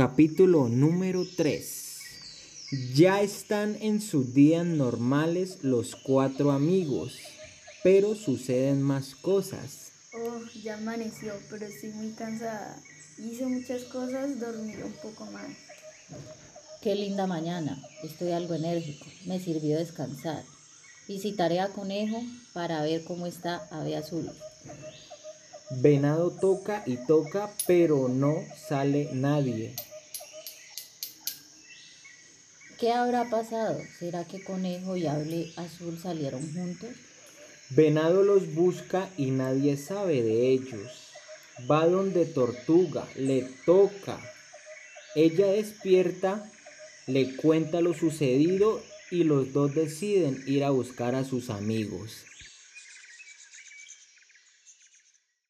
Capítulo número 3. Ya están en sus días normales los cuatro amigos, pero suceden más cosas. Oh, ya amaneció, pero estoy muy cansada. Hice muchas cosas, dormiré un poco más. Qué linda mañana. Estoy algo enérgico. Me sirvió descansar. Visitaré a Conejo para ver cómo está Ave Azul. Venado toca y toca, pero no sale nadie. ¿Qué habrá pasado? ¿Será que Conejo y Ave Azul salieron juntos? Venado los busca y nadie sabe de ellos. Va donde Tortuga, le toca. Ella despierta, le cuenta lo sucedido y los dos deciden ir a buscar a sus amigos.